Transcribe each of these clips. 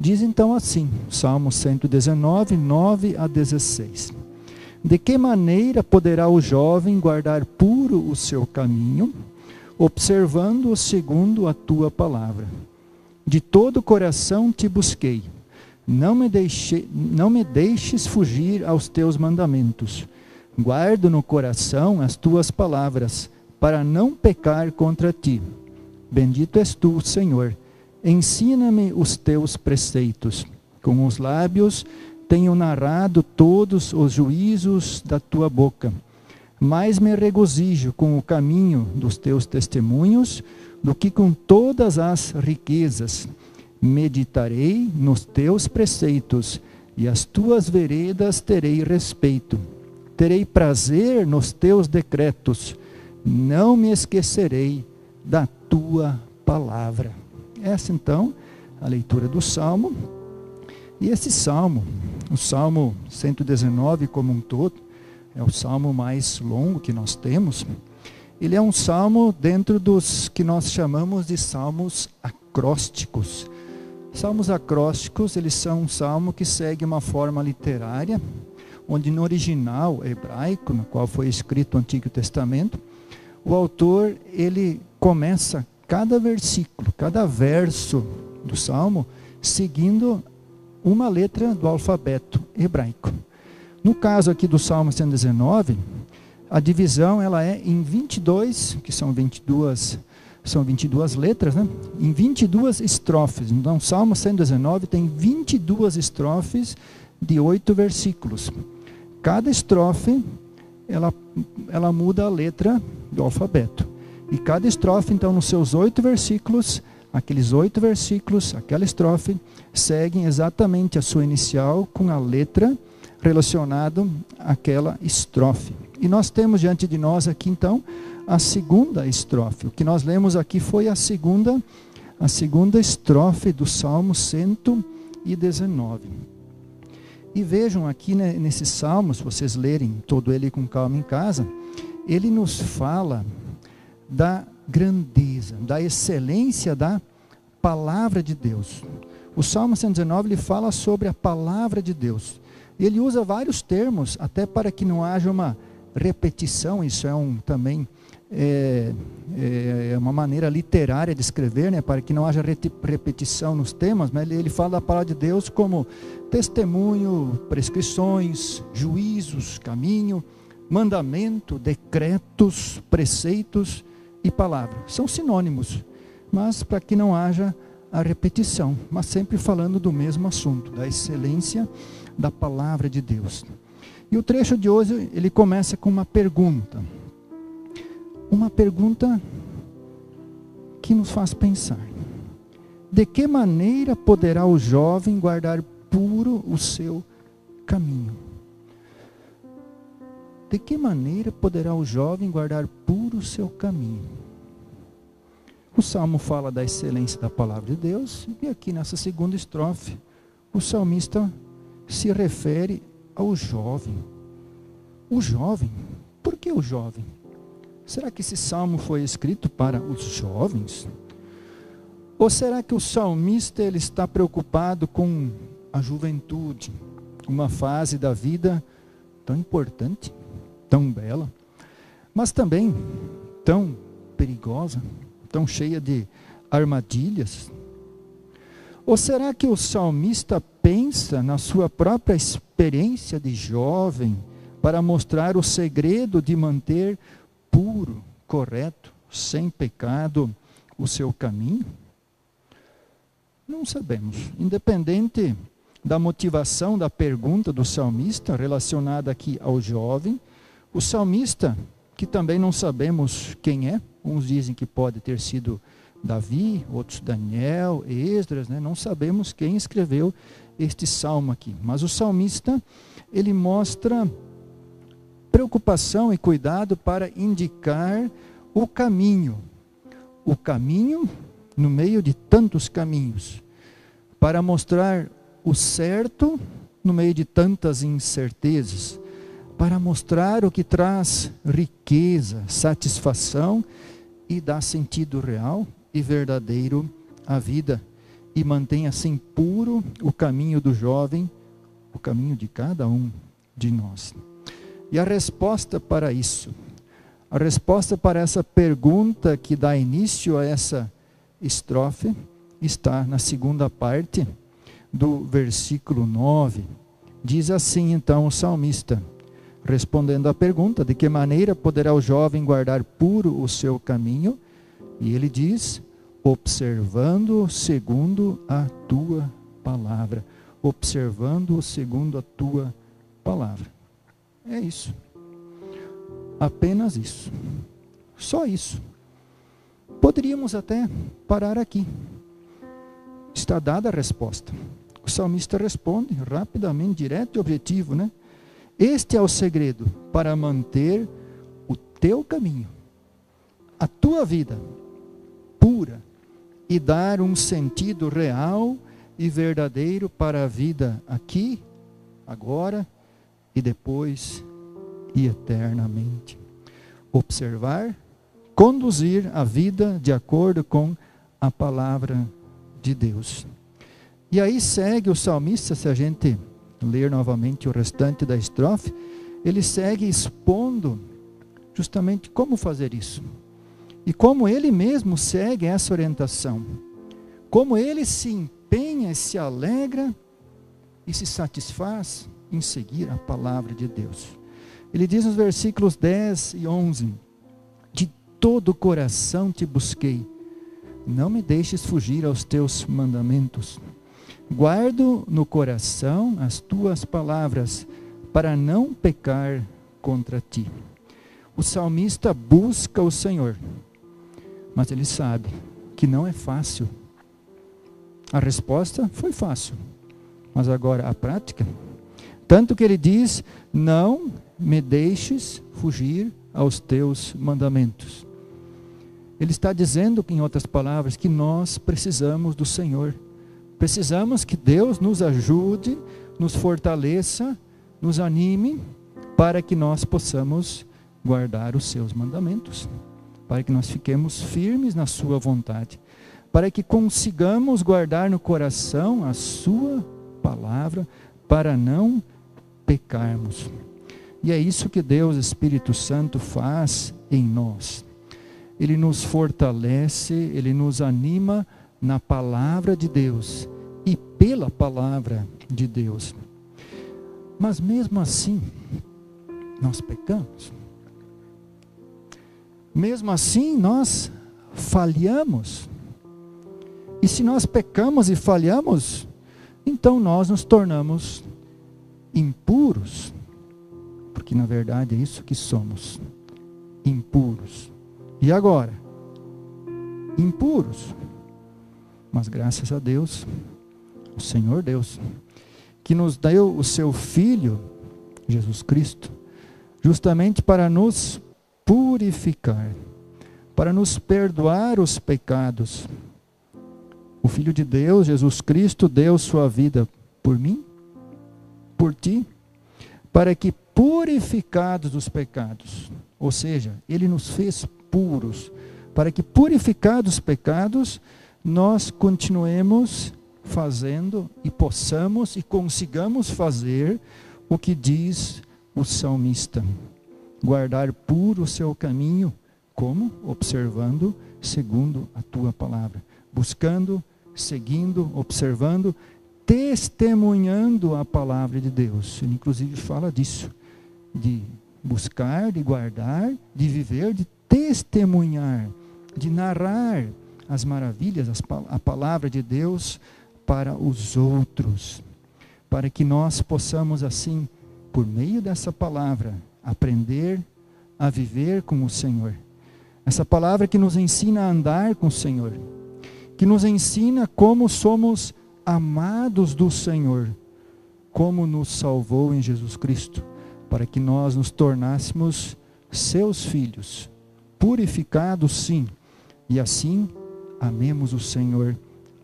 Diz então assim, Salmo 119, 9 a 16. De que maneira poderá o jovem guardar puro o seu caminho, observando-o segundo a tua palavra? De todo o coração te busquei. Não me, deixe, não me deixes fugir aos teus mandamentos. Guardo no coração as tuas palavras, para não pecar contra ti. Bendito és tu, Senhor. Ensina-me os teus preceitos. Com os lábios tenho narrado todos os juízos da tua boca. Mais me regozijo com o caminho dos teus testemunhos do que com todas as riquezas. Meditarei nos teus preceitos e as tuas veredas terei respeito. Terei prazer nos teus decretos. Não me esquecerei da tua palavra. Essa então a leitura do salmo. E esse salmo, o salmo 119 como um todo, é o salmo mais longo que nós temos. Ele é um salmo dentro dos que nós chamamos de salmos acrósticos. Salmos acrósticos, eles são um salmo que segue uma forma literária, onde no original hebraico, no qual foi escrito o Antigo Testamento, o autor ele começa cada versículo, cada verso do salmo seguindo uma letra do alfabeto hebraico. No caso aqui do Salmo 119, a divisão ela é em 22, que são 22 são 22 letras, né? Em 22 estrofes. Então, Salmo 119 tem 22 estrofes de oito versículos. Cada estrofe ela, ela muda a letra do alfabeto. E cada estrofe, então, nos seus oito versículos, aqueles oito versículos, aquela estrofe, seguem exatamente a sua inicial com a letra relacionada àquela estrofe. E nós temos diante de nós aqui, então, a segunda estrofe. O que nós lemos aqui foi a segunda, a segunda estrofe do Salmo 119. E vejam aqui né, nesse salmo, se vocês lerem todo ele com calma em casa, ele nos fala da grandeza, da excelência da palavra de Deus. O Salmo 119 ele fala sobre a palavra de Deus. Ele usa vários termos, até para que não haja uma repetição, isso é um também é, é, é uma maneira literária de escrever, né, para que não haja repetição nos temas, mas ele, ele fala da palavra de Deus como testemunho, prescrições, juízos, caminho, mandamento, decretos, preceitos e palavra. São sinônimos, mas para que não haja a repetição, mas sempre falando do mesmo assunto, da excelência da palavra de Deus. E o trecho de hoje, ele começa com uma pergunta. Uma pergunta que nos faz pensar. De que maneira poderá o jovem guardar puro o seu caminho? De que maneira poderá o jovem guardar puro o seu caminho? O salmo fala da excelência da palavra de Deus, e aqui nessa segunda estrofe, o salmista se refere ao jovem. O jovem, por que o jovem? Será que esse salmo foi escrito para os jovens? Ou será que o salmista ele está preocupado com a juventude, uma fase da vida tão importante, tão bela, mas também tão perigosa? tão cheia de armadilhas? Ou será que o salmista pensa na sua própria experiência de jovem para mostrar o segredo de manter puro, correto, sem pecado o seu caminho? Não sabemos. Independente da motivação da pergunta do salmista relacionada aqui ao jovem, o salmista, que também não sabemos quem é, Uns dizem que pode ter sido Davi, outros Daniel, Esdras, né? não sabemos quem escreveu este salmo aqui. Mas o salmista, ele mostra preocupação e cuidado para indicar o caminho. O caminho no meio de tantos caminhos. Para mostrar o certo no meio de tantas incertezas. Para mostrar o que traz riqueza, satisfação e dá sentido real e verdadeiro à vida. e mantém assim puro o caminho do jovem, o caminho de cada um de nós. E a resposta para isso, a resposta para essa pergunta que dá início a essa estrofe, está na segunda parte do versículo 9. Diz assim então o salmista, respondendo à pergunta: de que maneira poderá o jovem guardar puro o seu caminho? E ele diz: observando segundo a tua palavra. Observando segundo a tua palavra. É isso. Apenas isso. Só isso. Poderíamos até parar aqui. Está dada a resposta. O salmista responde rapidamente, direto e objetivo, né? Este é o segredo para manter o teu caminho, a tua vida pura e dar um sentido real e verdadeiro para a vida aqui, agora e depois e eternamente. Observar, conduzir a vida de acordo com a palavra de Deus. E aí segue o salmista, se a gente ler novamente o restante da estrofe, ele segue expondo justamente como fazer isso. E como ele mesmo segue essa orientação. Como ele se empenha se alegra e se satisfaz em seguir a palavra de Deus. Ele diz nos versículos 10 e 11: De todo o coração te busquei, não me deixes fugir aos teus mandamentos. Guardo no coração as tuas palavras, para não pecar contra ti. O salmista busca o Senhor, mas ele sabe que não é fácil. A resposta foi fácil, mas agora a prática. Tanto que ele diz: Não me deixes fugir aos teus mandamentos. Ele está dizendo, em outras palavras, que nós precisamos do Senhor Precisamos que Deus nos ajude, nos fortaleça, nos anime, para que nós possamos guardar os seus mandamentos, para que nós fiquemos firmes na Sua vontade, para que consigamos guardar no coração a Sua palavra, para não pecarmos. E é isso que Deus, Espírito Santo, faz em nós. Ele nos fortalece, ele nos anima na palavra de Deus e pela palavra de Deus. Mas mesmo assim, nós pecamos. Mesmo assim, nós falhamos. E se nós pecamos e falhamos, então nós nos tornamos impuros. Porque na verdade é isso que somos: impuros. E agora? Impuros. Mas graças a Deus, o Senhor Deus, que nos deu o seu Filho, Jesus Cristo, justamente para nos purificar, para nos perdoar os pecados. O Filho de Deus, Jesus Cristo, deu sua vida por mim, por ti, para que purificados dos pecados, ou seja, Ele nos fez puros, para que purificados os pecados, nós continuemos fazendo e possamos e consigamos fazer o que diz o salmista: guardar puro o seu caminho, como? Observando segundo a tua palavra, buscando, seguindo, observando, testemunhando a palavra de Deus. Ele inclusive fala disso, de buscar, de guardar, de viver, de testemunhar, de narrar as maravilhas, a palavra de Deus para os outros, para que nós possamos assim, por meio dessa palavra, aprender a viver com o Senhor. Essa palavra que nos ensina a andar com o Senhor, que nos ensina como somos amados do Senhor, como nos salvou em Jesus Cristo, para que nós nos tornássemos seus filhos, purificados sim, e assim amemos o Senhor,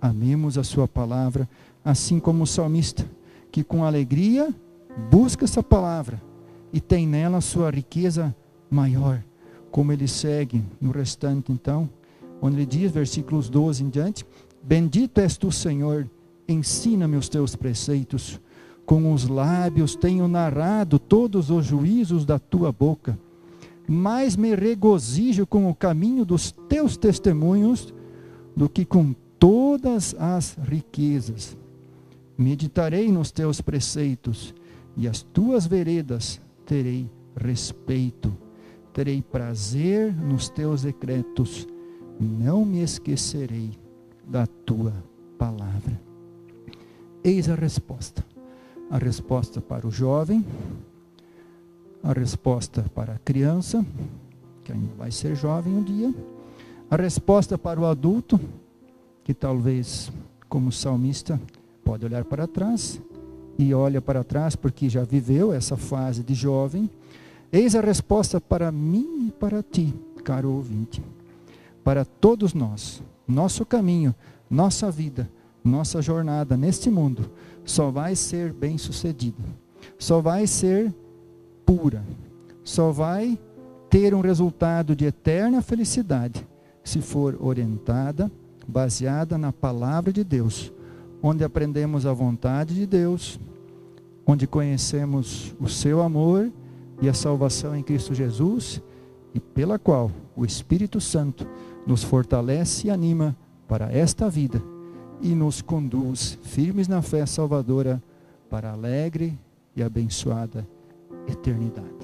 amemos a Sua palavra, assim como o salmista, que com alegria busca essa palavra e tem nela a sua riqueza maior. Como ele segue no restante, então, onde ele diz, versículos 12 em diante, Bendito és tu, Senhor, ensina-me os teus preceitos. Com os lábios tenho narrado todos os juízos da tua boca. Mais me regozijo com o caminho dos teus testemunhos do que com todas as riquezas. Meditarei nos teus preceitos e as tuas veredas terei respeito. Terei prazer nos teus decretos. Não me esquecerei da tua palavra. Eis a resposta. A resposta para o jovem, a resposta para a criança, que ainda vai ser jovem um dia, a resposta para o adulto, que talvez, como salmista, pode olhar para trás e olha para trás porque já viveu essa fase de jovem. Eis a resposta para mim e para ti, caro ouvinte. Para todos nós, nosso caminho, nossa vida, nossa jornada neste mundo só vai ser bem sucedida, só vai ser pura, só vai ter um resultado de eterna felicidade se for orientada, baseada na palavra de Deus, onde aprendemos a vontade de Deus, onde conhecemos o seu amor e a salvação em Cristo Jesus, e pela qual o Espírito Santo nos fortalece e anima para esta vida e nos conduz firmes na fé salvadora para a alegre e abençoada eternidade.